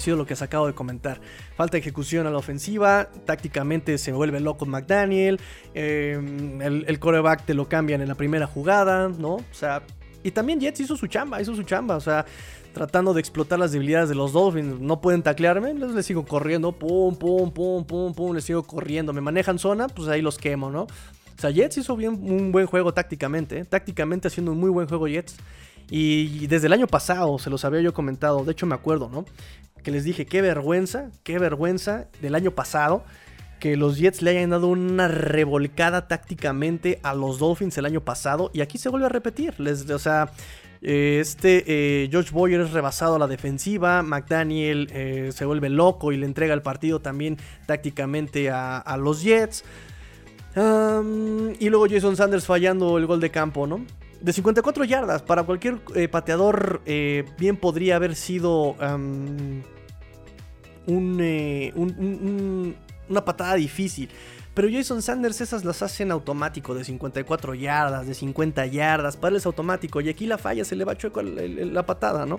sido lo que se acabo de comentar. Falta ejecución a la ofensiva, tácticamente se vuelve loco McDaniel, em, el, el coreback te lo cambian en la primera jugada, ¿no? O sea, y también Jets hizo su chamba, hizo su chamba, o sea, tratando de explotar las debilidades de los Dolphins. No pueden taclearme, les, les sigo corriendo, pum, pum, pum, pum, pum, les sigo corriendo. Me manejan zona, pues ahí los quemo, ¿no? O sea, Jets hizo bien un buen juego tácticamente, ¿eh? tácticamente haciendo un muy buen juego Jets. Y desde el año pasado, se los había yo comentado, de hecho me acuerdo, ¿no? Que les dije, qué vergüenza, qué vergüenza del año pasado que los Jets le hayan dado una revolcada tácticamente a los Dolphins el año pasado. Y aquí se vuelve a repetir. Les, o sea, eh, este eh, George Boyer es rebasado a la defensiva. McDaniel eh, se vuelve loco y le entrega el partido también tácticamente a, los Jets. y luego Jason Sanders fallando el gol de campo, ¿no? De 54 yardas, para cualquier pateador, bien podría haber sido un, una patada difícil. Pero Jason Sanders esas las hacen automático de 54 yardas, de 50 yardas, para es automático. Y aquí la falla, se le va chueco la patada, ¿no?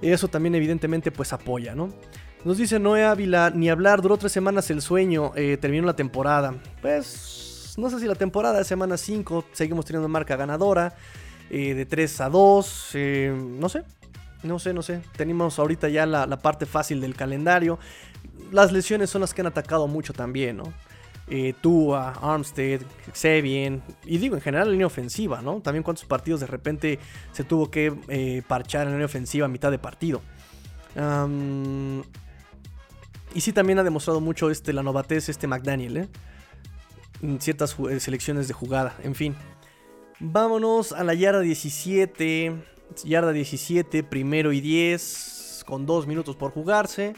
Eso también evidentemente pues apoya, ¿no? Nos dice Noé Ávila, ni hablar, duró tres semanas el sueño, eh, terminó la temporada. Pues no sé si la temporada semana 5 seguimos teniendo marca ganadora, eh, de 3 a 2, eh, no sé, no sé, no sé. Tenemos ahorita ya la, la, parte fácil del calendario las lesiones son las que han atacado mucho también, ¿no? Eh, Tua, Armstead, Xavier, y digo en general la línea ofensiva, ¿no? También cuántos partidos de repente se tuvo que parchar en la línea ofensiva a mitad de partido. y sí también ha demostrado mucho este, la novatez este McDaniel, ¿eh? Ciertas eh, selecciones de jugada, en fin. Vámonos a la yarda 17. Yarda 17, primero y 10, con 2 minutos por jugarse.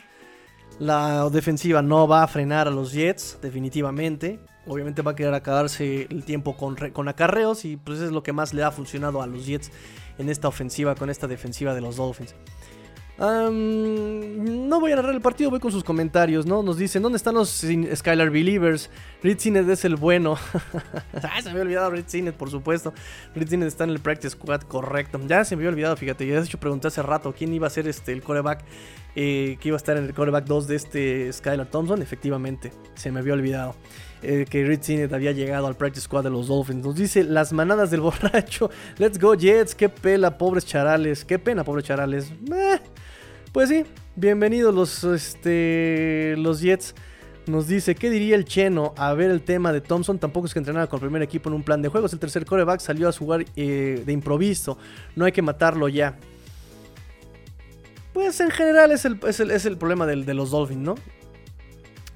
La defensiva no va a frenar a los Jets, definitivamente. Obviamente va a querer acabarse el tiempo con, con acarreos y pues es lo que más le ha funcionado a los Jets en esta ofensiva, con esta defensiva de los Dolphins no voy a narrar el partido, voy con sus comentarios, ¿no? Nos dicen, ¿dónde están los Skylar Believers? Reed Sinet es el bueno. se me había olvidado Reed Sinet, por supuesto. Reed Sinet está en el practice squad, correcto. Ya se me había olvidado, fíjate. Ya de hecho pregunté hace rato quién iba a ser este, el coreback, eh, que iba a estar en el coreback 2 de este Skylar Thompson. Efectivamente, se me había olvidado. Eh, que Reed Sinet había llegado al practice squad de los Dolphins. Nos dice las manadas del borracho. Let's go Jets. Qué pela, pobres charales. Qué pena, pobres charales. Pues sí, bienvenidos los, este, los Jets. Nos dice, ¿qué diría el Cheno? A ver el tema de Thompson, tampoco es que entrenara con el primer equipo en un plan de juegos. El tercer coreback salió a jugar eh, de improviso. No hay que matarlo ya. Pues en general es el, es el, problema de los Dolphins, ¿no?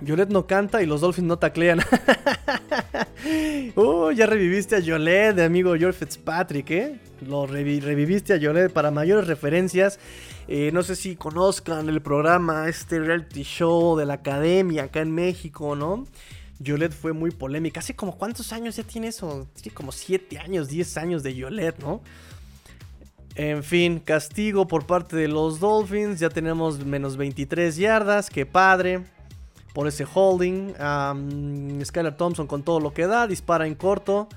Yolet no canta y los Dolphins no taclean. ya reviviste a Yolet, de amigo George Fitzpatrick, ¿eh? Lo reviviste a Yolet para mayores referencias. Eh, no sé si conozcan el programa, este reality show de la academia acá en México, ¿no? Yolet fue muy polémica. Hace como cuántos años ya tiene eso? Tiene como 7 años, 10 años de Yolet, ¿no? En fin, castigo por parte de los Dolphins. Ya tenemos menos 23 yardas. Qué padre. Por ese holding. Skylar Thompson con todo lo que da. Dispara en corto.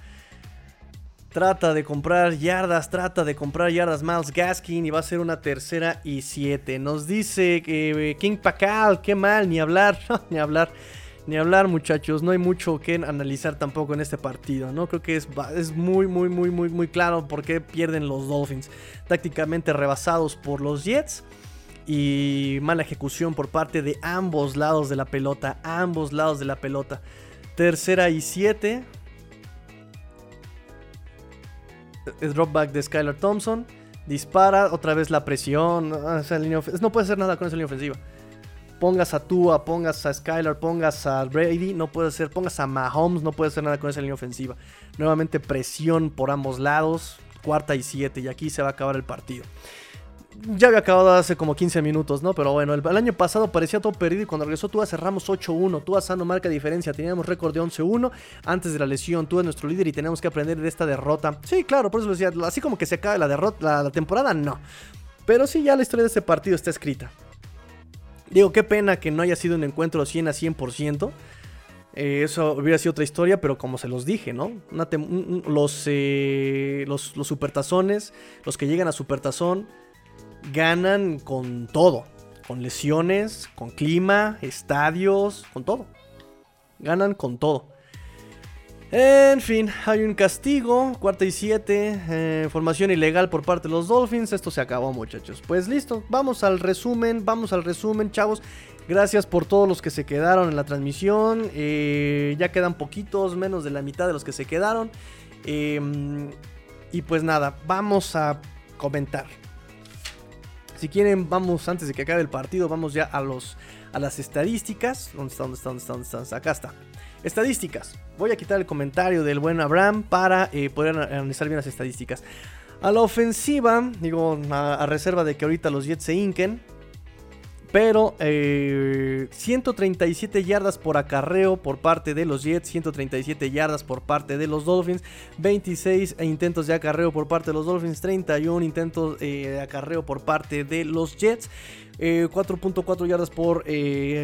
Trata de comprar yardas, trata de comprar yardas Miles Gaskin y va a ser una tercera y siete. Nos dice eh, King Pacal, qué mal, ni hablar, ni hablar, ni hablar muchachos. No hay mucho que analizar tampoco en este partido, ¿no? Creo que es, es muy, muy, muy, muy, muy claro por qué pierden los Dolphins. Tácticamente rebasados por los Jets y mala ejecución por parte de ambos lados de la pelota, ambos lados de la pelota. Tercera y siete el dropback de Skylar Thompson. Dispara, otra vez la presión. Ah, no puede hacer nada con esa línea ofensiva. Pongas a Tua, pongas a Skylar, pongas a Brady, no puede hacer. Pongas a Mahomes, no puede hacer nada con esa línea ofensiva. Nuevamente presión por ambos lados. Cuarta y siete, y aquí se va a acabar el partido ya había acabado hace como 15 minutos, ¿no? Pero bueno, el, año pasado parecía todo perdido y cuando regresó Tua cerramos 8-1. Tua sano marca diferencia. Teníamos récord de 11-1 antes de la lesión. Tua es nuestro líder y tenemos que aprender de esta derrota. Sí, claro, por eso decía, así como que se acaba la derrota, la, temporada, no. Pero sí, ya la historia de este partido está escrita. Digo, qué pena que no haya sido un encuentro 100 a 100%. Eh, eso hubiera sido otra historia, pero como se los dije, ¿no? los, eh, los, los supertazones, los que llegan a supertazón ganan con todo. con lesiones, con clima, estadios, con todo. Ganan con todo. En fin, hay un castigo, cuarta y siete, eh, formación ilegal por parte de los Dolphins. Esto se acabó, muchachos. Pues listo, vamos al resumen, vamos al resumen, chavos. Gracias por todos los que se quedaron en la transmisión. Eh, ya quedan poquitos, menos de la mitad de los que se quedaron. Em, y pues nada, vamos a comentar. Si quieren, vamos antes de que acabe el partido, vamos ya a los a las estadísticas. ¿Dónde está? ¿Dónde está? ¿Dónde está? ¿Dónde está? Acá está. Estadísticas. Voy a quitar el comentario del buen Abraham para eh, poder analizar bien las estadísticas. A la ofensiva, digo, a, reserva de que ahorita los Jets se hinquen. Pero 137 eh, yardas por acarreo por parte de los Jets, 137 yardas por parte de los Dolphins, 26 intentos de acarreo por parte de los Dolphins, 31 intentos eh, de acarreo por parte de los Jets. 4.4 yardas por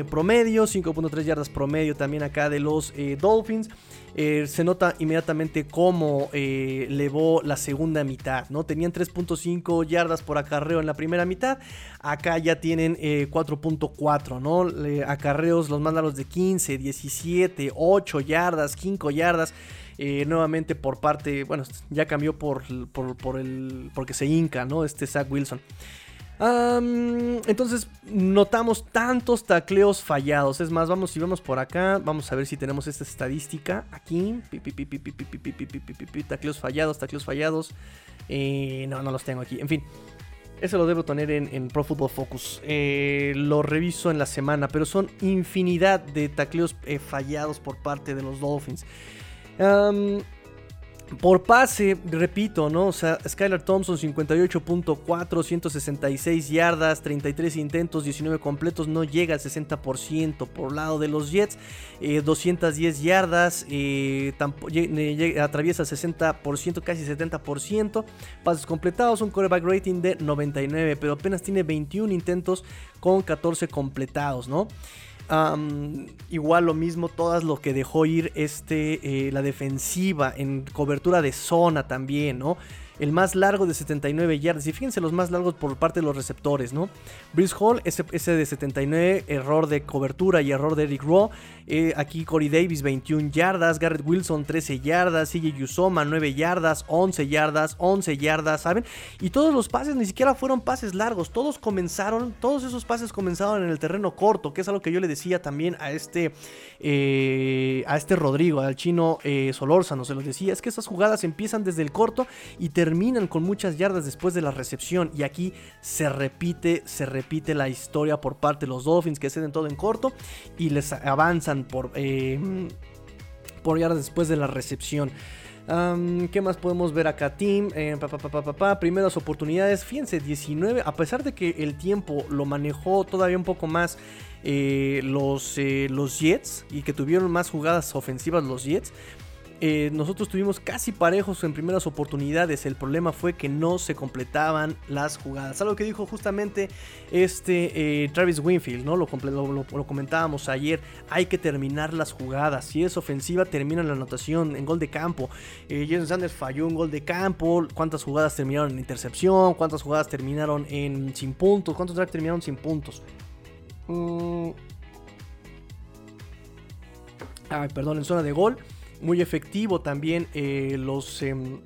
promedio, 5.3 yardas promedio también acá de los Dolphins. Eh, se nota inmediatamente cómo eh, levó la segunda mitad, ¿no? Tenían 3.5 yardas por acarreo en la primera mitad, acá ya tienen 4.4, eh, ¿no? acarreos los más largos de 15, 17, 8 yardas, 5 yardas. nuevamente por parte, bueno, ya cambió por, por, el, porque se hinca, ¿no? Este Zach Wilson entonces notamos tantos tacleos fallados. Es más, vamos si vamos por acá, vamos a ver si tenemos esta estadística aquí. Tacleos fallados, tacleos fallados. no, no los tengo aquí. En fin, eso lo debo tener en, Pro Football Focus. lo reviso en la semana, pero son infinidad de tacleos fallados por parte de los Dolphins. Por pase, repito, ¿no? O sea, Skylar Thompson 58.4, 166 yardas, 33 intentos, 19 completos, no llega al 60% por lado de los Jets, 210 eh, yardas, eh, atraviesa el 60%, casi 70%, pases completados, un quarterback rating de 99, pero apenas tiene 21 intentos con 14 completados, ¿no? Igual lo mismo, todas lo que dejó ir este, eh, la defensiva en cobertura de zona también, ¿no? El más largo de 79 yardas. Y fíjense los más largos por parte de los receptores, ¿no? Brice Hall, ese, de 79, error de cobertura y error de Eric Rowe. Eh, aquí Corey Davis, 21 yardas. Garrett Wilson, 13 yardas. CJ Yusoma, 9 yardas. 11 yardas, 11 yardas, ¿saben? Y todos los pases ni siquiera fueron pases largos. Todos comenzaron, todos esos pases comenzaron en el terreno corto, que es algo que yo le decía también a este, eh, a este Rodrigo, al chino eh, Solórzano. Se los decía, es que esas jugadas empiezan desde el corto y terminan terminan con muchas yardas después de la recepción. Y aquí se repite, se repite la historia por parte de los Dolphins que ceden todo en corto y les avanzan por, eh, por yardas después de la recepción. ¿Qué más podemos ver acá, Team? Eh, primeras oportunidades. Fíjense, 19. A pesar de que el tiempo lo manejó todavía un poco más eh, los, los Jets y que tuvieron más jugadas ofensivas los Jets. Eh, nosotros tuvimos casi parejos en primeras oportunidades. El problema fue que no se completaban las jugadas. Algo que dijo justamente este eh, Travis Winfield, ¿no? Lo, lo, comentábamos ayer. Hay que terminar las jugadas. Si es ofensiva, termina la anotación en gol de campo. Eh, Jason Sanders falló un gol de campo. ¿Cuántas jugadas terminaron en intercepción? ¿Cuántas jugadas terminaron en sin puntos? ¿Cuántos drives terminaron sin puntos? Mm. Perdón, en zona de gol muy efectivo también eh, los... Em,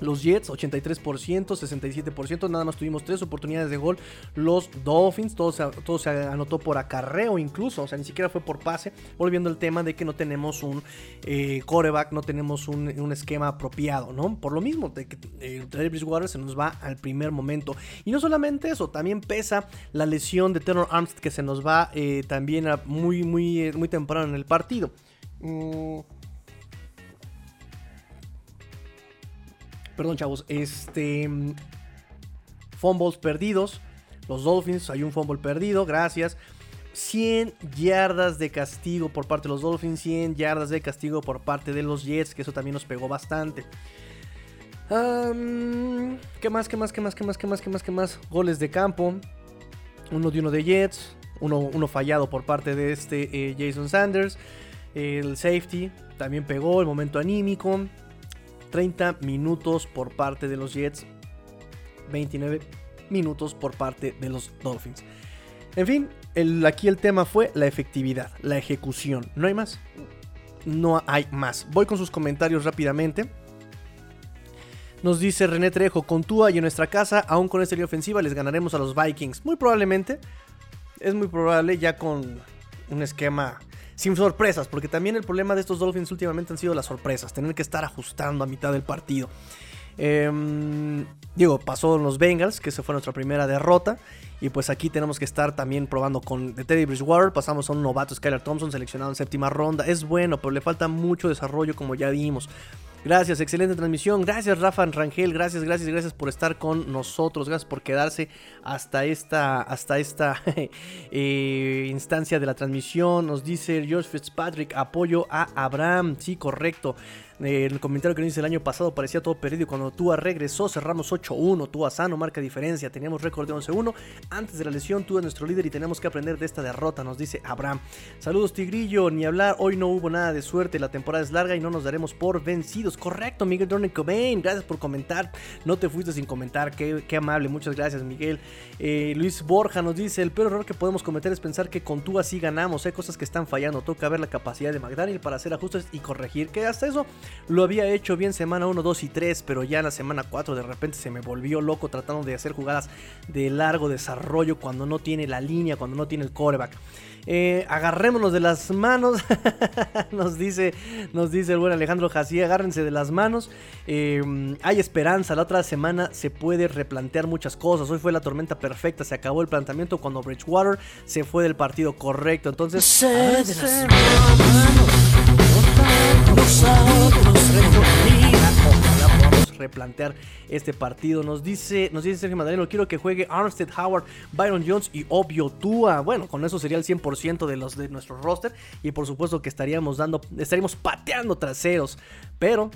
los Jets, 83%, 67%, nada más tuvimos tres oportunidades de gol. Los Dolphins, todo se, todo se anotó por acarreo incluso, o sea, ni siquiera fue por pase. Volviendo al tema de que no tenemos un eh, coreback, no tenemos un, esquema apropiado, ¿no? Por lo mismo, de que eh, se nos va al primer momento. Y no solamente eso, también pesa la lesión de Tenor Armstead que se nos va eh, también muy, muy, muy temprano en el partido. Mm, Perdón, chavos. Este. Fumbles perdidos. Los Dolphins, hay un fumble perdido, gracias. 100 yardas de castigo por parte de los Dolphins, 100 yardas de castigo por parte de los Jets, que eso también nos pegó bastante. ¿Qué más? ¿Qué más? ¿Qué más? ¿Qué más? ¿Qué más? ¿Qué más? ¿Qué más? Goles de campo. Uno de uno de Jets. Uno, uno fallado por parte de este eh, Jason Sanders. El safety también pegó. El momento anímico. 30 minutos por parte de los Jets, 29 minutos por parte de los Dolphins. En fin, aquí el tema fue la efectividad, la ejecución. No hay más. No hay más. Voy con sus comentarios rápidamente. Nos dice René Trejo, con Tua y en nuestra casa, aún con esta línea ofensiva, les ganaremos a los Vikings. Muy probablemente. Es muy probable ya con un esquema sin sorpresas, porque también el problema de estos Dolphins últimamente han sido las sorpresas, tener que estar ajustando a mitad del partido. Em, digo, pasó en los Bengals, que esa fue nuestra primera derrota. Y pues aquí tenemos que estar también probando con Teddy Bridgewater. Pasamos a un novato, Skylar Thompson, seleccionado en séptima ronda. Es bueno, pero le falta mucho desarrollo, como ya vimos. Gracias, excelente transmisión. Gracias, Rafa Rangel. Gracias, gracias, gracias por estar con nosotros. Gracias por quedarse hasta esta, hasta esta eh, instancia de la transmisión. Nos dice George Fitzpatrick, apoyo a Abraham. Sí, correcto. Eh, el comentario que nos dice el año pasado parecía todo perdido. Cuando Tua regresó, cerramos 8-1. Tua sano, marca diferencia. Teníamos récord de 11-1. Antes de la lesión, Tua es nuestro líder y tenemos que aprender de esta derrota, nos dice Abraham. Saludos, Tigrillo. Ni hablar, hoy no hubo nada de suerte. La temporada es larga y no nos daremos por vencidos. Correcto, Miguel Dorne Cobain. Gracias por comentar. No te fuiste sin comentar. Qué, amable. Muchas gracias, Miguel. Eh, Luis Borja nos dice: El peor error que podemos cometer es pensar que con Tua sí ganamos. Hay cosas que están fallando. Toca ver la capacidad de McDaniel para hacer ajustes y corregir. Que hasta eso lo había hecho bien semana 1, 2 y 3, pero ya en la semana 4 de repente se me volvió loco tratando de hacer jugadas de largo desarrollo cuando no tiene la línea, cuando no tiene el coreback. Eh, agarrémonos de las manos. nos, dice, nos dice el buen Alejandro Jasí. Agárrense de las manos. Eh, hay esperanza. La otra semana se puede replantear muchas cosas. Hoy fue la tormenta perfecta. Se acabó el planteamiento cuando Bridgewater se fue del partido correcto. Entonces replantear este partido. Nos dice, nos dice Sergio Madaleno, quiero que juegue Armstead Howard, Byron Jones y Obvio Tua. Bueno, con eso sería el 100% de los de nuestro roster y por supuesto que estaríamos dando estaríamos pateando traseros, pero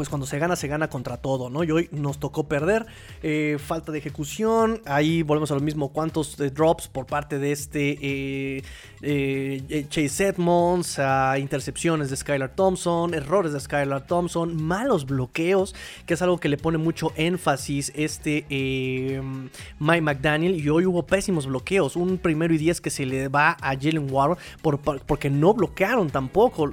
pues cuando se gana, se gana contra todo, ¿no? Y hoy nos tocó perder, eh, falta de ejecución, ahí volvemos a lo mismo, cuántos eh, drops por parte de este eh, Chase Edmonds, intercepciones de Skylar Thompson, errores de Skylar Thompson, malos bloqueos, que es algo que le pone mucho énfasis este Mike McDaniel, y hoy hubo pésimos bloqueos, un primero y diez que se le va a Jalen Ward por, porque no bloquearon tampoco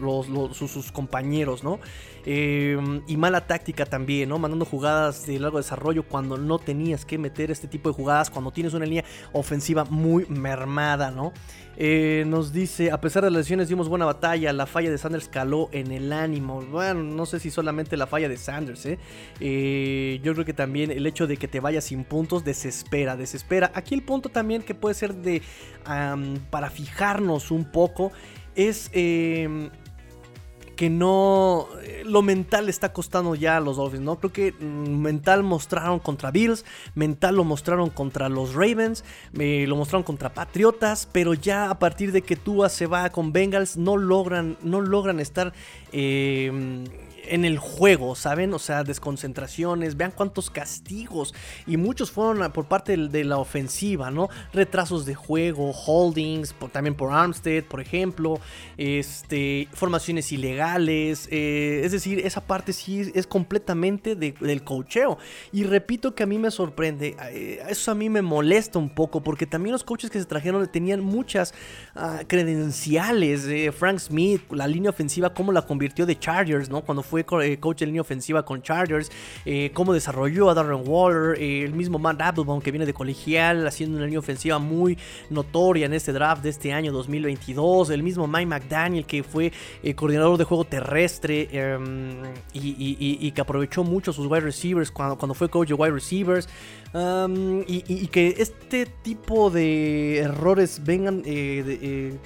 sus compañeros, ¿no? Em, y mala táctica también, ¿no? Mandando jugadas de largo desarrollo cuando no tenías que meter este tipo de jugadas, cuando tienes una línea ofensiva muy mermada, ¿no? Eh, nos dice, a pesar de las lesiones dimos buena batalla, la falla de Sanders caló en el ánimo. Bueno, no sé si solamente la falla de Sanders, ¿eh? ¿eh? yo creo que también el hecho de que te vayas sin puntos desespera, desespera. Aquí el punto también que puede ser de, para fijarnos un poco, es... Em, que no. Eh, lo mental está costando ya a los Dolphins, ¿no? Creo que mm, mental mostraron contra Bills, mental lo mostraron contra los Ravens, lo mostraron contra Patriotas, pero ya a partir de que Tua se va con Bengals, no logran, no logran estar. Eh, en el juego, ¿saben? O sea, desconcentraciones, vean cuántos castigos. Y muchos fueron por parte de la ofensiva, ¿no? Retrasos de juego, holdings, también por Armstead, por ejemplo. Este, formaciones ilegales. Eh, es decir, esa parte sí es completamente del cocheo. Y repito que a mí me sorprende. Eh, eso a mí me molesta un poco. Porque también los coaches que se trajeron tenían muchas ah, credenciales. Frank Smith, la línea ofensiva, cómo la convirtió de Chargers, ¿no? Cuando fue eh, coach de línea ofensiva con Chargers, eh, cómo desarrolló a Darren Waller, eh, el mismo Matt Applebaum que viene de colegial, haciendo una línea ofensiva muy notoria en este draft de este año 2022, el mismo Mike McDaniel que fue coordinador de juego terrestre em, y, que aprovechó mucho sus wide receivers cuando, cuando fue coach de wide receivers. y, que este tipo de errores vengan de,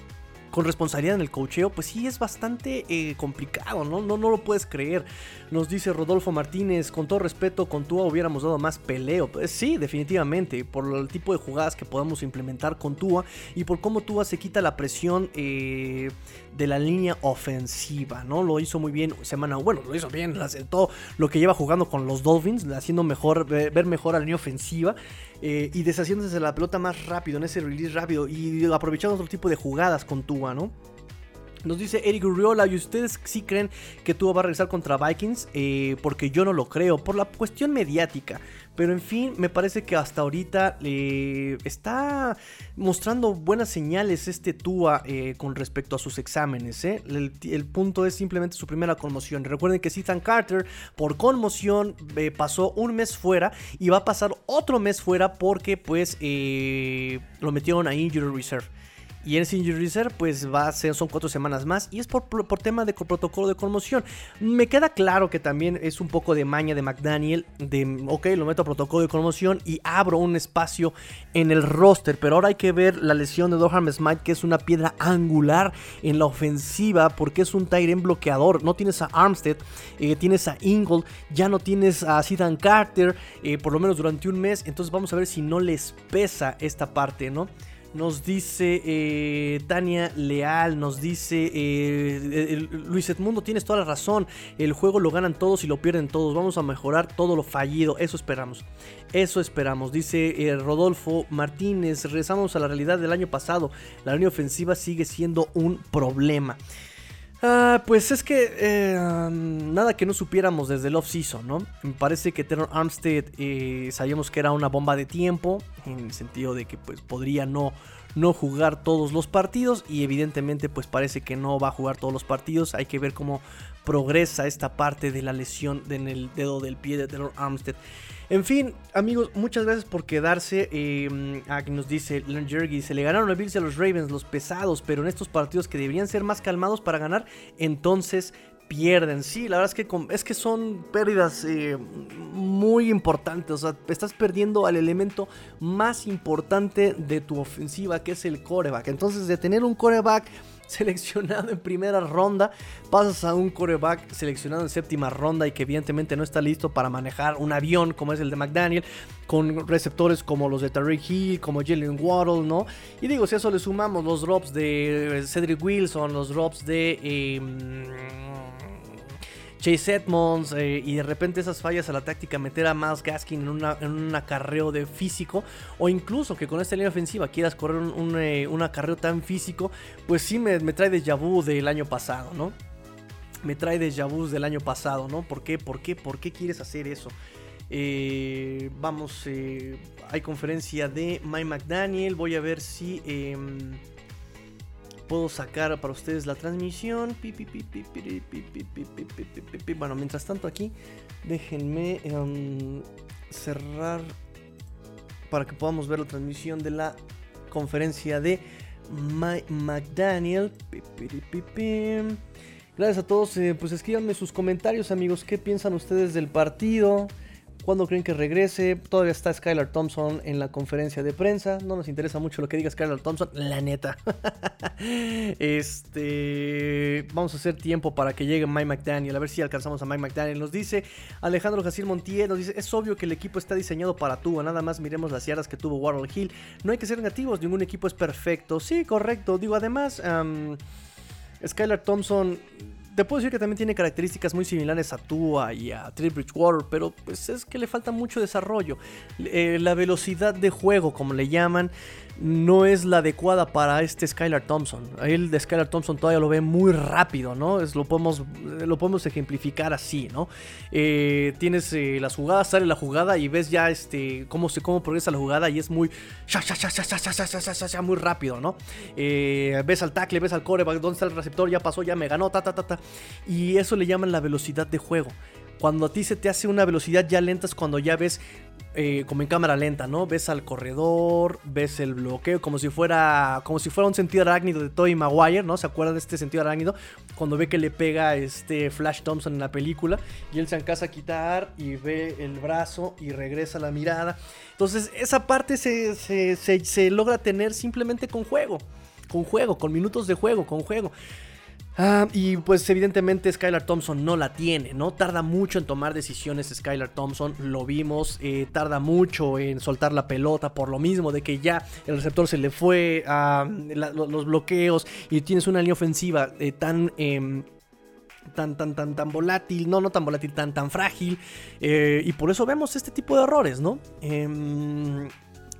con responsabilidad en el cocheo, pues sí es bastante eh, complicado, ¿no? ¿no? No lo puedes creer. Nos dice Rodolfo Martínez, con todo respeto, con Tua hubiéramos dado más peleo. Pues sí, definitivamente, por el tipo de jugadas que podamos implementar con Tua y por cómo Tua se quita la presión eh, de la línea ofensiva, ¿no? Lo hizo muy bien semana, bueno, lo hizo bien, todo lo que lleva jugando con los Dolphins, haciendo mejor, ver mejor a la línea ofensiva. Eh, y deshaciéndose de la pelota más rápido, en ese release rápido y aprovechando otro tipo de jugadas con Tua, ¿no? Nos dice Eric Urriola, ¿y ustedes sí creen que Tua va a regresar contra Vikings? Eh, porque yo no lo creo, por la cuestión mediática. Pero en fin, me parece que hasta ahorita eh, está mostrando buenas señales este Tua eh, con respecto a sus exámenes. El, el, punto es simplemente su primera conmoción. Recuerden que Ethan Carter por conmoción pasó un mes fuera y va a pasar otro mes fuera porque pues lo metieron a Injury Reserve. Y en Injury Reserve, pues va a ser, son cuatro semanas más. Y es por, por, tema de protocolo de conmoción. Me queda claro que también es un poco de maña de McDaniel. De, ok, lo meto a protocolo de conmoción y abro un espacio en el roster. Pero ahora hay que ver la lesión de Doham Smite, que es una piedra angular en la ofensiva. Porque es un Tyrant bloqueador. No tienes a Armstead, eh, tienes a Ingold, ya no tienes a Zidane Carter, eh, por lo menos durante un mes. Entonces vamos a ver si no les pesa esta parte, ¿no? Nos dice eh, Tania Leal, nos dice eh, Luis Edmundo, tienes toda la razón. El juego lo ganan todos y lo pierden todos. Vamos a mejorar todo lo fallido. Eso esperamos. Eso esperamos. Dice eh, Rodolfo Martínez, regresamos a la realidad del año pasado. La línea ofensiva sigue siendo un problema. Ah, pues es que nada que no supiéramos desde el off-season, ¿no? Me parece que Terror Armstead sabíamos que era una bomba de tiempo, en el sentido de que pues podría no, no jugar todos los partidos y evidentemente pues parece que no va a jugar todos los partidos. Hay que ver cómo progresa esta parte de la lesión en el dedo del pie de Terror Armstead. En fin, amigos, muchas gracias por quedarse. Eh, aquí nos dice Jergy, se le ganaron a Bills a los Ravens, los pesados, pero en estos partidos que deberían ser más calmados para ganar, entonces pierden. Sí, la verdad es que, es que son pérdidas eh, muy importantes. O sea, estás perdiendo al elemento más importante de tu ofensiva, que es el coreback. Entonces, de tener un coreback seleccionado en primera ronda, pasas a un coreback seleccionado en séptima ronda y que evidentemente no está listo para manejar un avión como es el de McDaniel, con receptores como los de Tariq Hill, como Jalen Waddle, ¿no? Y digo, si a eso le sumamos los drops de Cedric Wilson, los drops de... Em, Chase Edmonds eh, y de repente esas fallas a la táctica meter a Miles Gaskin en, en un acarreo de físico o incluso que con esta línea ofensiva quieras correr un, eh, acarreo tan físico, pues sí me, trae de vu del año pasado, ¿no? Me trae de vu del año pasado, ¿no? ¿Por qué? ¿Por qué? ¿Por qué quieres hacer eso? Eh, vamos, hay conferencia de Mike McDaniel. Voy a ver si em, puedo sacar para ustedes la transmisión. Bueno, mientras tanto aquí, déjenme cerrar para que podamos ver la transmisión de la conferencia de Mike McDaniel. Gracias a todos. pues escríbanme sus comentarios, amigos. ¿Qué piensan ustedes del partido? ¿Cuándo creen que regrese? Todavía está Skylar Thompson en la conferencia de prensa. No nos interesa mucho lo que diga Skylar Thompson, la neta. este. Vamos a hacer tiempo para que llegue Mike McDaniel. A ver si alcanzamos a Mike McDaniel. Nos dice Alejandro Jacir Montiel. Nos dice: Es obvio que el equipo está diseñado para tú. Nada más miremos las yardas que tuvo Warhol Hill. No hay que ser negativos. Ningún equipo es perfecto. Sí, correcto. Digo, además. Skylar Thompson puedo decir que también tiene características muy similares a Tua y a Trey Bridgewater, pero pues es que le falta mucho desarrollo. Eh, la velocidad de juego, como le llaman, no es la adecuada para este Skylar Thompson. El de Skylar Thompson todavía lo ve muy rápido, ¿no? Es, lo, podemos, podemos ejemplificar así, ¿no? Eh, tienes eh, las jugadas, sale la jugada y ves ya este, cómo, se, cómo progresa la jugada y es muy, muy rápido, ¿no? Eh, ves al tackle, ves al coreback, ¿dónde está el receptor? Ya pasó, ya me ganó, ta, ta, ta, ta. Y eso le llaman la velocidad de juego. Cuando a ti se te hace una velocidad ya lenta es cuando ya ves eh, como en cámara lenta, ¿no? Ves al corredor, ves el bloqueo, como si fuera como si fuera un sentido arácnido de Tobey Maguire, ¿no? ¿Se acuerdan de este sentido arácnido? Cuando ve que le pega este Flash Thompson en la película y él se encasa a quitar y ve el brazo y regresa la mirada. Entonces esa parte se, se logra tener simplemente con juego, con juego, con minutos de juego, con juego. Ah, y pues evidentemente Skylar Thompson no la tiene, ¿no? Tarda mucho en tomar decisiones Skylar Thompson, lo vimos, eh, tarda mucho en soltar la pelota por lo mismo de que ya el receptor se le fue a los bloqueos y tienes una línea ofensiva eh, tan... Em, tan, tan, tan, tan volátil, no, no tan volátil, tan, tan frágil. Eh, y por eso vemos este tipo de errores, ¿no?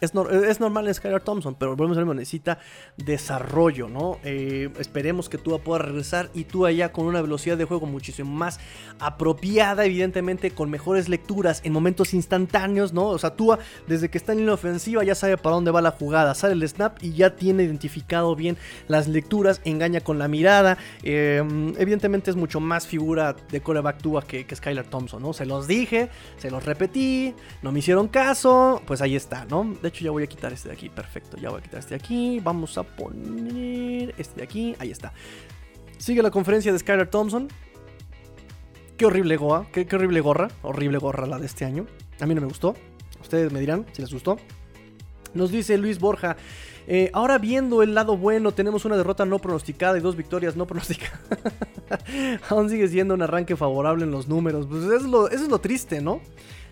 Es, es normal en Skylar Thompson, pero volvemos a ver, necesita desarrollo, ¿no? Eh, esperemos que Tua pueda regresar y Tua ya con una velocidad de juego muchísimo más apropiada, evidentemente con mejores lecturas en momentos instantáneos, ¿no? O sea, Tua desde que está en la ofensiva ya sabe para dónde va la jugada, sale el snap y ya tiene identificado bien las lecturas, engaña con la mirada. Eh, evidentemente es mucho más figura de coreback Tua que, que Skylar Thompson, ¿no? Se los dije, se los repetí, no me hicieron caso, pues ahí está, ¿no? De hecho ya voy a quitar este de aquí, perfecto, ya voy a quitar este de aquí, vamos a poner este de aquí, ahí está. Sigue la conferencia de Skylar Thompson. Qué horrible goa, qué, horrible gorra, horrible gorra la de este año. A mí no me gustó. Ustedes me dirán si les gustó. Nos dice Luis Borja. Eh, ahora viendo el lado bueno, tenemos una derrota no pronosticada y dos victorias no pronosticadas. Aún sigue siendo un arranque favorable en los números. Pues eso es lo, eso es lo triste, ¿no?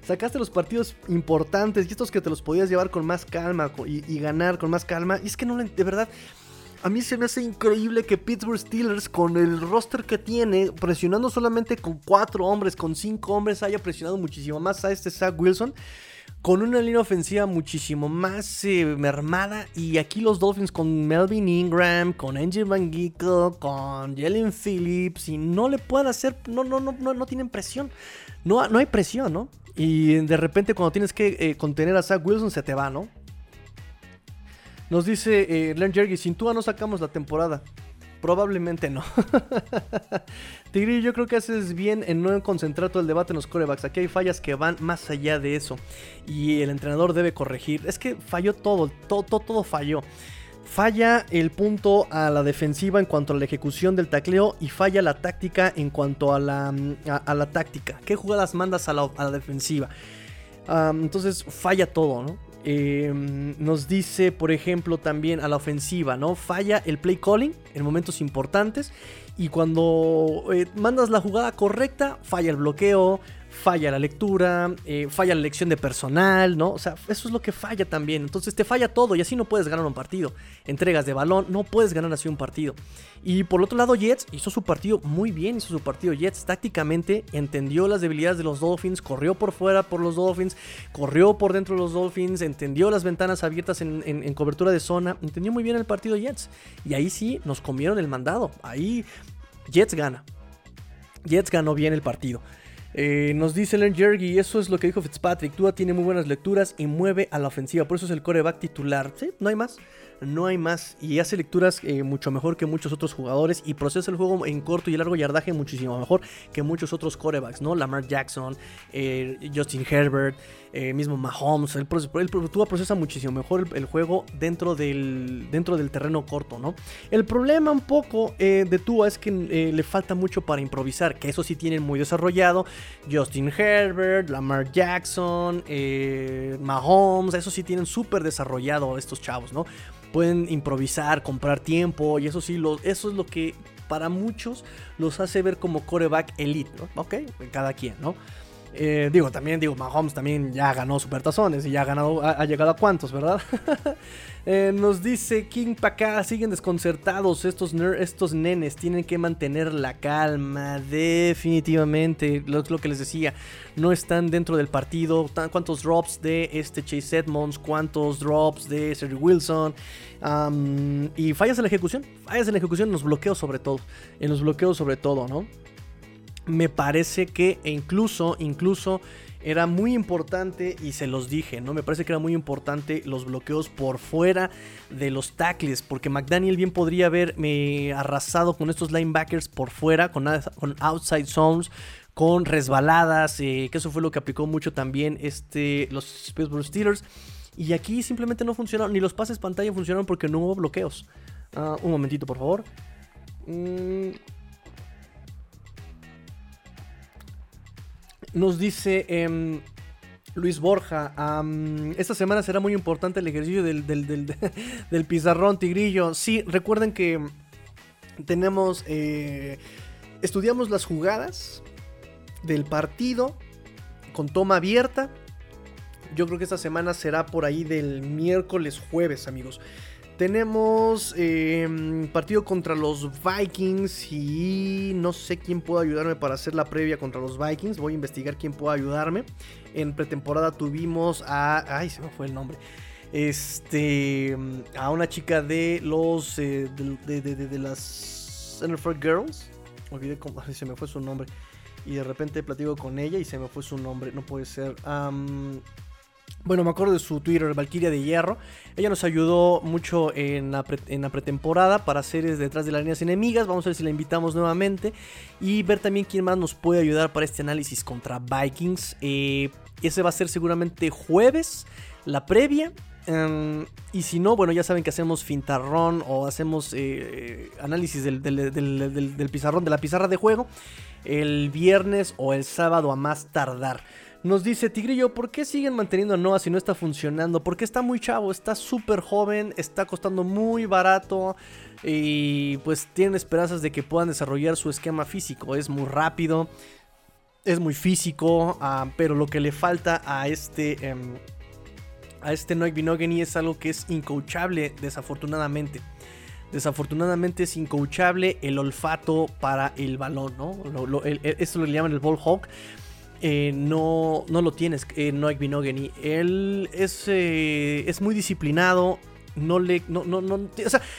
Sacaste los partidos importantes y estos que te los podías llevar con más calma y, ganar con más calma. Y es que no, de verdad, a mí se me hace increíble que Pittsburgh Steelers, con el roster que tiene, presionando solamente con cuatro hombres, con cinco hombres, haya presionado muchísimo más a este Zach Wilson. Con una línea ofensiva muchísimo más eh, mermada. Y aquí los Dolphins con Melvin Ingram, con Angel Van Giekel, con Jalen Phillips. Y no le pueden hacer. No, no, no, no, no tienen presión. No, no hay presión, ¿no? Y de repente cuando tienes que eh, contener a Zach Wilson se te va, ¿no? Nos dice eh, Len Jergy, sin tú no sacamos la temporada. Probablemente no. Tigri, yo creo que haces bien en no concentrar todo el debate en los corebacks. Aquí hay fallas que van más allá de eso. Y el entrenador debe corregir. Es que falló todo, todo, todo, todo falló. Falla el punto a la defensiva en cuanto a la ejecución del tacleo y falla la táctica en cuanto a la, a, la táctica. ¿Qué jugadas mandas a la, defensiva? entonces falla todo. Em, nos dice, por ejemplo, también a la ofensiva, ¿no? Falla el play calling en momentos importantes y cuando eh, mandas la jugada correcta, falla el bloqueo, falla la lectura, eh, falla la elección de personal, ¿no? O sea, eso es lo que falla también. Entonces te falla todo y así no puedes ganar un partido. Entregas de balón, no puedes ganar así un partido. Y por otro lado, Jets hizo su partido muy bien, hizo su partido Jets tácticamente, entendió las debilidades de los Dolphins, corrió por fuera por los Dolphins, corrió por dentro de los Dolphins, entendió las ventanas abiertas en, en cobertura de zona, entendió muy bien el partido Jets. Y ahí sí nos comieron el mandado. Ahí Jets gana. Jets ganó bien el partido. Eh, nos dice Len Jergy, eso es lo que dijo Fitzpatrick. Tua tiene muy buenas lecturas y mueve a la ofensiva. Por eso es el coreback titular. Sí, no hay más no hay más. Y hace lecturas eh, mucho mejor que muchos otros jugadores y procesa el juego en corto y largo yardaje muchísimo mejor que muchos otros corebacks, ¿no? Lamar Jackson, eh, Justin Herbert, eh, mismo Mahomes. Él, procesa muchísimo mejor el, juego dentro del, dentro del terreno corto, ¿no? El problema un poco de Tua es que le falta mucho para improvisar, que eso sí tienen muy desarrollado. Justin Herbert, Lamar Jackson, Mahomes, eso sí tienen súper desarrollado estos chavos, ¿no? Pueden improvisar, comprar tiempo y eso sí, lo, eso es lo que para muchos los hace ver como coreback elite, ¿no? Ok, cada quien, ¿no? Eh, digo, también, digo, Mahomes también ya ganó supertazones y ya ha ganado, ha, llegado a cuántos, ¿verdad? Eh, nos dice King acá siguen desconcertados estos, estos nenes, tienen que mantener la calma, definitivamente, lo, lo que les decía, no están dentro del partido, cuántos drops de este Chase Edmonds, cuántos drops de Sergio Wilson, y fallas en la ejecución, fallas en la ejecución en los bloqueos sobre todo, en los bloqueos sobre todo, ¿no? Me parece que incluso, incluso era muy importante y se los dije, ¿no? Me parece que era muy importante los bloqueos por fuera de los tackles, porque McDaniel bien podría haberme arrasado con estos linebackers por fuera, con, con outside zones, con resbaladas, eh, que eso fue lo que aplicó mucho también este, los Pittsburgh Steelers. Y aquí simplemente no funcionaron, ni los pases pantalla funcionaron porque no hubo bloqueos. Ah, un momentito, por favor. Mm, Nos dice em, Luis Borja, esta semana será muy importante el ejercicio del, del, pizarrón tigrillo. Sí, recuerden que tenemos, eh, estudiamos las jugadas del partido con toma abierta. Yo creo que esta semana será por ahí del miércoles jueves, amigos. Tenemos em, partido contra los Vikings y no sé quién puede ayudarme para hacer la previa contra los Vikings. Voy a investigar quién puede ayudarme. En pretemporada tuvimos a... Ay, se me fue el nombre. Este. A una chica de los. Eh, de, de, de, las. Centerford Girls. Olvidé cómo. Se me fue su nombre. Y de repente platico con ella y se me fue su nombre. No puede ser. Bueno, me acuerdo de su Twitter, Valkyria de Hierro. Ella nos ayudó mucho en la, pretemporada para series detrás de las líneas enemigas. Vamos a ver si la invitamos nuevamente. Y ver también quién más nos puede ayudar para este análisis contra Vikings. Eh, ese va a ser seguramente jueves, la previa. Em, y si no, bueno, ya saben que hacemos fintarrón o hacemos eh, análisis del, del pizarrón, de la pizarra de juego, el viernes o el sábado a más tardar. Nos dice Tigrillo, ¿por qué siguen manteniendo a Noah si no está funcionando? Porque está muy chavo, está súper joven, está costando muy barato y pues tienen esperanzas de que puedan desarrollar su esquema físico. Es muy rápido, es muy físico, ah, pero lo que le falta a este... Em, a este Noik Binogany es algo que es incoachable, desafortunadamente. Desafortunadamente es incoachable el olfato para el balón, ¿no? Lo, esto lo llaman el ball hawk. Eh, no, no lo tienes, eh, Noik Binogany. Él es, eh, es muy disciplinado. No le. No, no, no,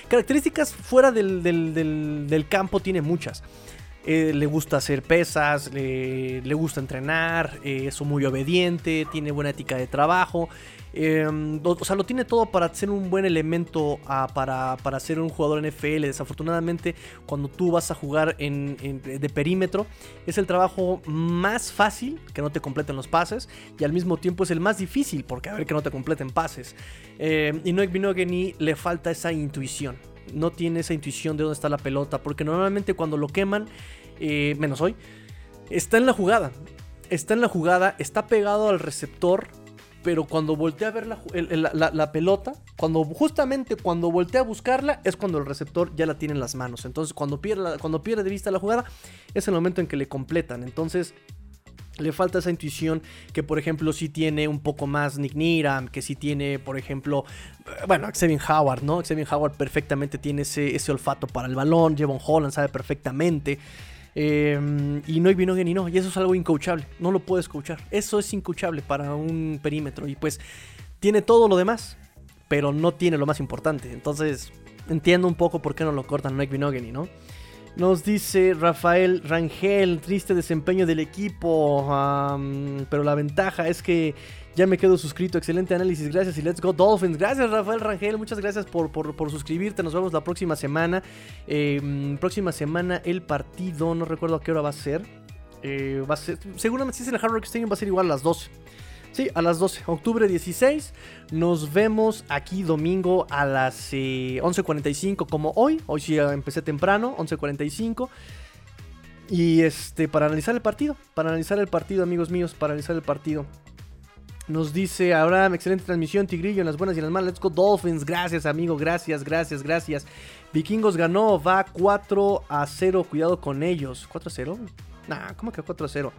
características fuera del, del, campo tiene muchas. Eh, le gusta hacer pesas, le, gusta entrenar, es muy obediente, tiene buena ética de trabajo. Em, o sea, lo tiene todo para ser un buen elemento ah, para, para, ser un jugador NFL. Desafortunadamente, cuando tú vas a jugar en, de perímetro, es el trabajo más fácil que no te completen los pases y al mismo tiempo es el más difícil porque a ver que no te completen pases. Eh, y Noek Binogany le falta esa intuición. No tiene esa intuición de dónde está la pelota porque normalmente cuando lo queman, eh, menos hoy, está en la jugada. Está en la jugada, está pegado al receptor pero cuando voltea a ver la, pelota, cuando justamente cuando voltea a buscarla, es cuando el receptor ya la tiene en las manos. Entonces, cuando pierde, cuando pierde de vista la jugada, es el momento en que le completan. Entonces, le falta esa intuición que, por ejemplo, sí tiene un poco más Nick Niram, que sí tiene, por ejemplo, eh, bueno, Xavier Howard, ¿no? Xavier Howard perfectamente tiene ese, ese olfato para el balón, Jevon Holland sabe perfectamente. Eh, y no vino ni no. Y eso es algo incoachable. No lo puedes coachar. Eso es incoachable para un perímetro. Y pues tiene todo lo demás. Pero no tiene lo más importante. Entonces entiendo un poco por qué no lo cortan Mike Binogany, ¿no? Nos dice Rafael Rangel, triste desempeño del equipo, pero la ventaja es que ya me quedo suscrito. Excelente análisis, gracias y let's go Dolphins. Gracias Rafael Rangel, muchas gracias por, por, suscribirte. Nos vemos la próxima semana. Em, próxima semana el partido, no recuerdo a qué hora va a ser. Eh, va a ser seguramente si es en el Hard Rock Stadium va a ser igual a las 12. Sí, a las 12, octubre 16. Nos vemos aquí domingo a las 11.45 eh, como hoy. Hoy sí empecé temprano, 11.45. Y este, para analizar el partido. Para analizar el partido, amigos míos, para analizar el partido. Nos dice Abraham, excelente transmisión, Tigrillo en las buenas y en las malas. Let's go Dolphins. Gracias, amigo. Gracias, gracias, gracias. Vikingos ganó, va 4 a 0. Cuidado con ellos. ¿4 a 0? Nah, ¿cómo que 4 a 0?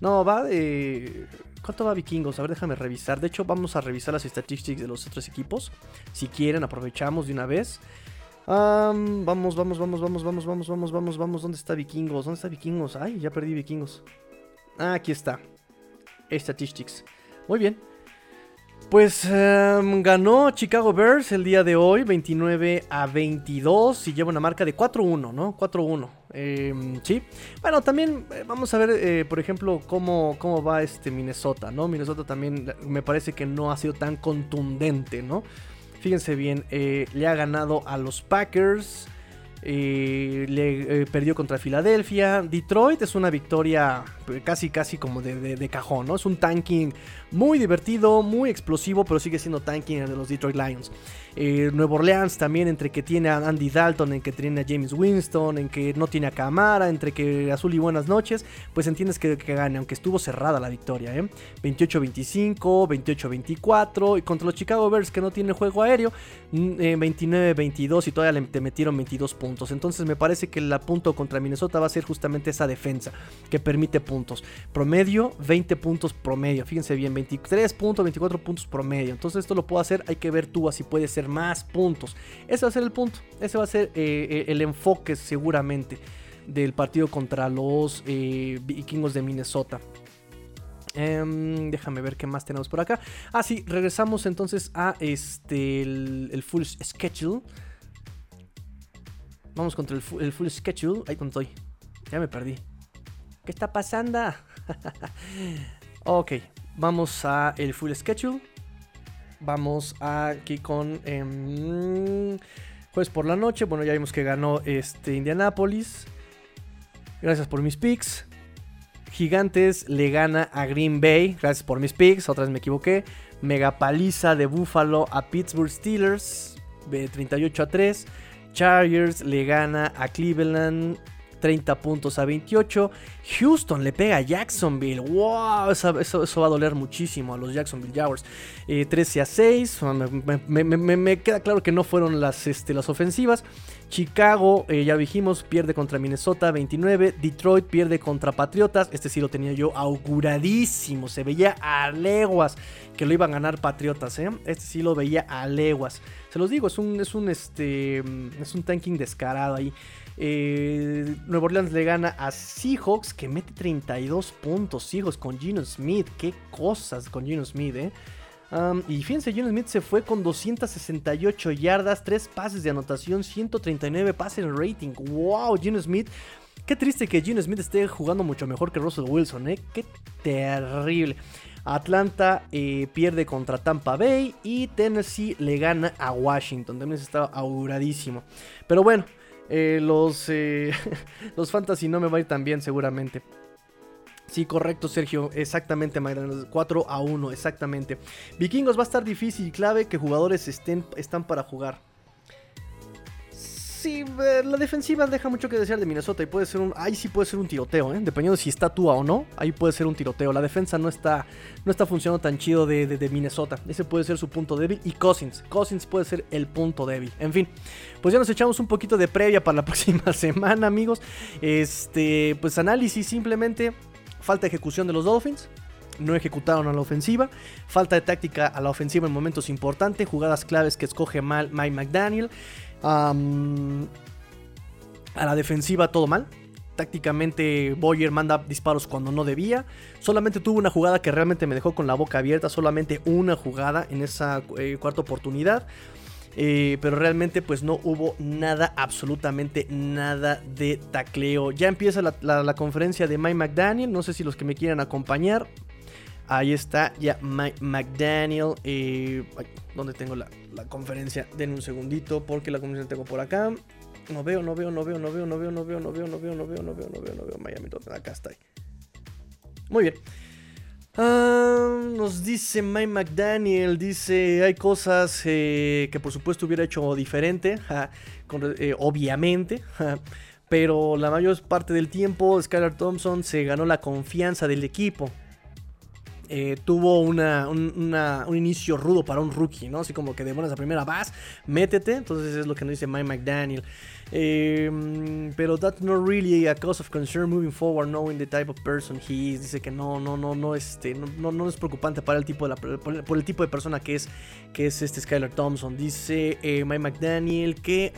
No, va de. ¿Cuánto va Vikingos? A ver, déjame revisar. De hecho, vamos a revisar las estadísticas de los otros equipos. Si quieren, aprovechamos de una vez. vamos, vamos, vamos, vamos, vamos, vamos, vamos, vamos, vamos. ¿Dónde está Vikingos? ¿Dónde está Vikingos? Ay, ya perdí Vikingos. Ah, aquí está. Statistics. Muy bien. Pues em, ganó Chicago Bears el día de hoy, 29 a 22, y lleva una marca de 4-1, ¿no? 4-1. Em, sí. Bueno, también eh, vamos a ver, eh, por ejemplo, cómo, cómo va este Minnesota, ¿no? Minnesota también me parece que no ha sido tan contundente, ¿no? Fíjense bien, eh, le ha ganado a los Packers. le perdió contra Filadelfia. Detroit es una victoria casi casi como de, de, cajón, ¿no? Es un tanking muy divertido, muy explosivo, pero sigue siendo tanking de los Detroit Lions. Eh, Nuevo Orleans también, entre que tiene a Andy Dalton, en que tiene a James Winston, en que no tiene a Camara, entre que azul y buenas noches, pues entiendes que, gane, aunque estuvo cerrada la victoria. ¿eh? 28-25, 28-24, y contra los Chicago Bears que no tienen juego aéreo, 29-22 mm, eh, y todavía le, te metieron 22 puntos. Entonces me parece que el punto contra Minnesota va a ser justamente esa defensa que permite puntos. Promedio, 20 puntos promedio. Fíjense bien, 23 puntos, 24 puntos promedio. Entonces esto lo puedo hacer, hay que ver tú así puede ser más puntos. Ese va a ser el punto, ese va a ser eh, eh, el enfoque seguramente del partido contra los eh, vikingos de Minnesota. Em, déjame ver qué más tenemos por acá. Ah, sí, regresamos entonces a este el, full schedule. Vamos contra el, el full schedule. Ahí donde estoy. Ya me perdí. ¿Qué está pasando? ok, vamos a el full schedule. Vamos aquí con em, jueves por la noche. Bueno, ya vimos que ganó este Indianapolis. Gracias por mis picks. Gigantes le gana a Green Bay. Gracias por mis picks. Otra vez me equivoqué. Mega paliza de Buffalo a Pittsburgh Steelers. 38 a 3. Chargers le gana a Cleveland 30 puntos a 28. Houston le pega a Jacksonville. ¡Wow! Eso, va a doler muchísimo a los Jacksonville Jaguars. 13 eh, a 6. Me, queda claro que no fueron las, este, las ofensivas. Chicago, eh, ya dijimos, pierde contra Minnesota 29. Detroit pierde contra Patriotas. Este sí lo tenía yo auguradísimo. Se veía a leguas que lo iban a ganar Patriotas. ¿eh? Este sí lo veía a leguas. Se los digo, es un, es un, este, es un tanking descarado ahí. Eh, Nueva Orleans le gana a Seahawks que mete 32 puntos. Seahawks con Gino Smith. Qué cosas con Gino Smith, eh. Y fíjense, Gino Smith se fue con 268 yardas, 3 pases de anotación, 139 pases en rating. ¡Wow! Gino Smith. Qué triste que Gino Smith esté jugando mucho mejor que Russell Wilson, ¿eh? Qué terrible. Atlanta eh, pierde contra Tampa Bay y Tennessee le gana a Washington. Tennessee estaba auguradísimo. Pero bueno, eh, los, eh, los fantasy no me va a ir tan bien seguramente. Sí, correcto, Sergio. Exactamente, 4 a 1, exactamente. Vikingos va a estar difícil y clave que jugadores estén, están para jugar. Sí, la defensiva deja mucho que desear de Minnesota y puede ser un. Ahí sí puede ser un tiroteo, ¿eh? Dependiendo de si está Tua o no, ahí puede ser un tiroteo. La defensa no está, no está funcionando tan chido de, de, Minnesota. Ese puede ser su punto débil. Y Cousins. Cousins puede ser el punto débil. En fin, pues ya nos echamos un poquito de previa para la próxima semana, amigos. Este, pues análisis simplemente. Falta de ejecución de los Dolphins no ejecutaron a la ofensiva, falta de táctica a la ofensiva en momentos importantes, jugadas claves que escoge mal Mike McDaniel, a la defensiva todo mal. Tácticamente Boyer manda disparos cuando no debía. Solamente tuvo una jugada que realmente me dejó con la boca abierta. Solamente una jugada en esa eh, cuarta oportunidad. Eh, pero realmente pues no hubo nada, absolutamente nada de tacleo. Ya empieza la, conferencia de Mike McDaniel. No sé si los que me quieran acompañar. Ahí está ya Mike McDaniel. Eh, ¿Dónde tengo la, conferencia? Den un segundito porque la conferencia la tengo por acá. No veo, no veo, no veo, no veo, no veo, no veo, no veo, no veo, no veo, no veo, no veo, no veo. Miami, acá está. Muy bien. Nos dice Mike McDaniel, dice, hay cosas que por supuesto hubiera hecho diferente, obviamente, pero la mayor parte del tiempo Skylar Thompson se ganó la confianza del equipo. Eh, tuvo una, un, inicio rudo para un rookie, ¿no? Así como que de buenas a primera vas, métete. Entonces es lo que nos dice Mike McDaniel. Eh, pero that's not really a cause of concern moving forward, knowing the type of person he is. Dice que no, no, no, no, este, no, es preocupante para el tipo de la, por, el, tipo de persona que es, que es este Skylar Thompson. Dice eh, Mike McDaniel que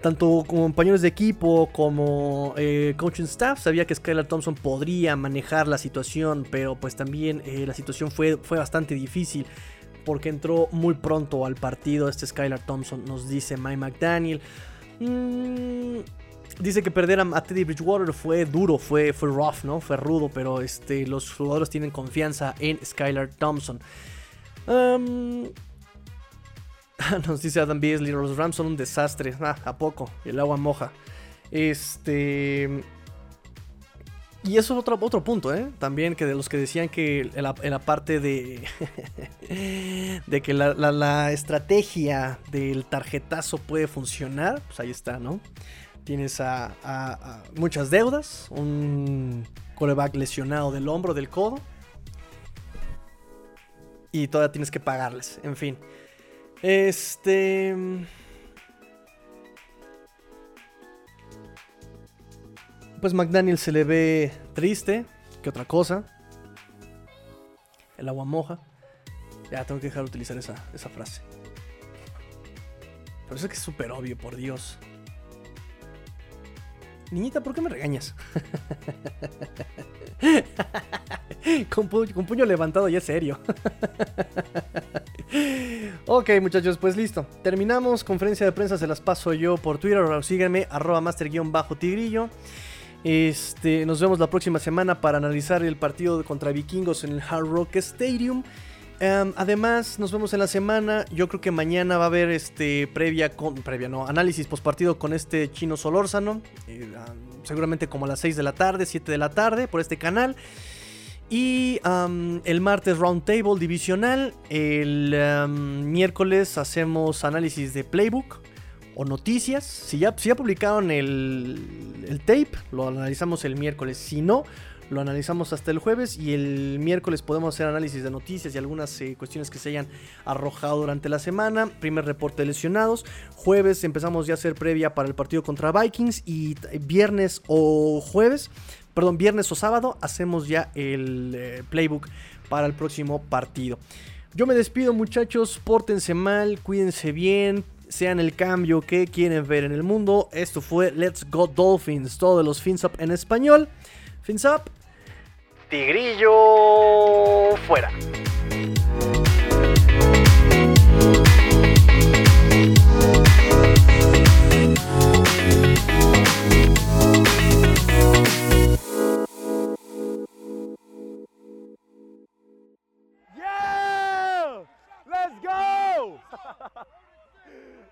tanto compañeros de equipo como eh, coaching staff sabía que Skylar Thompson podría manejar la situación, pero pues también eh, la situación fue, fue bastante difícil porque entró muy pronto al partido este Skylar Thompson, nos dice Mike McDaniel. Mm, dice que perder a, Teddy Bridgewater fue duro, fue, fue rough, ¿no? Fue rudo, pero este, los jugadores tienen confianza en Skylar Thompson. Nos dice Adam Beasley, los Rams son un desastre. Ah, ¿a poco? El agua moja. Este... Y eso es otro, otro punto, ¿eh? También que de los que decían que en la, parte de... de que la, estrategia del tarjetazo puede funcionar, pues ahí está, ¿no? Tienes a, muchas deudas, un coreback lesionado del hombro, del codo. Y todavía tienes que pagarles, en fin. Este... Pues McDaniel se le ve triste. ¿Qué otra cosa? El agua moja. Ya, tengo que dejar de utilizar esa, esa frase. Pero eso que es súper obvio, por Dios. Niñita, ¿por qué me regañas? con, puño levantado, ya serio. ok, muchachos, pues listo. Terminamos. Conferencia de prensa se las paso yo por Twitter. Ahora síganme, arroba master-tigrillo. Este, nos vemos la próxima semana para analizar el partido contra Vikingos en el Hard Rock Stadium. Em, además, nos vemos en la semana. Yo creo que mañana va a haber este previa con previa no, análisis postpartido con este chino Solórzano. Eh, seguramente como a las 6 de la tarde, 7 de la tarde por este canal. Y el martes roundtable divisional. El miércoles hacemos análisis de playbook o noticias. Si ya, si ya publicaron el, el tape, lo analizamos el miércoles. Si no, lo analizamos hasta el jueves y el miércoles podemos hacer análisis de noticias y algunas eh, cuestiones que se hayan arrojado durante la semana. Primer reporte de lesionados. Jueves empezamos ya a hacer previa para el partido contra Vikings y viernes o jueves, perdón, viernes o sábado hacemos ya el eh, playbook para el próximo partido. Yo me despido muchachos, pórtense mal, cuídense bien, sean el cambio que quieren ver en el mundo. Esto fue Let's Go Dolphins, todo de los Fins Up en español. Fins Up Tigrillo fuera.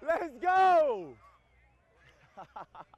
Let's go!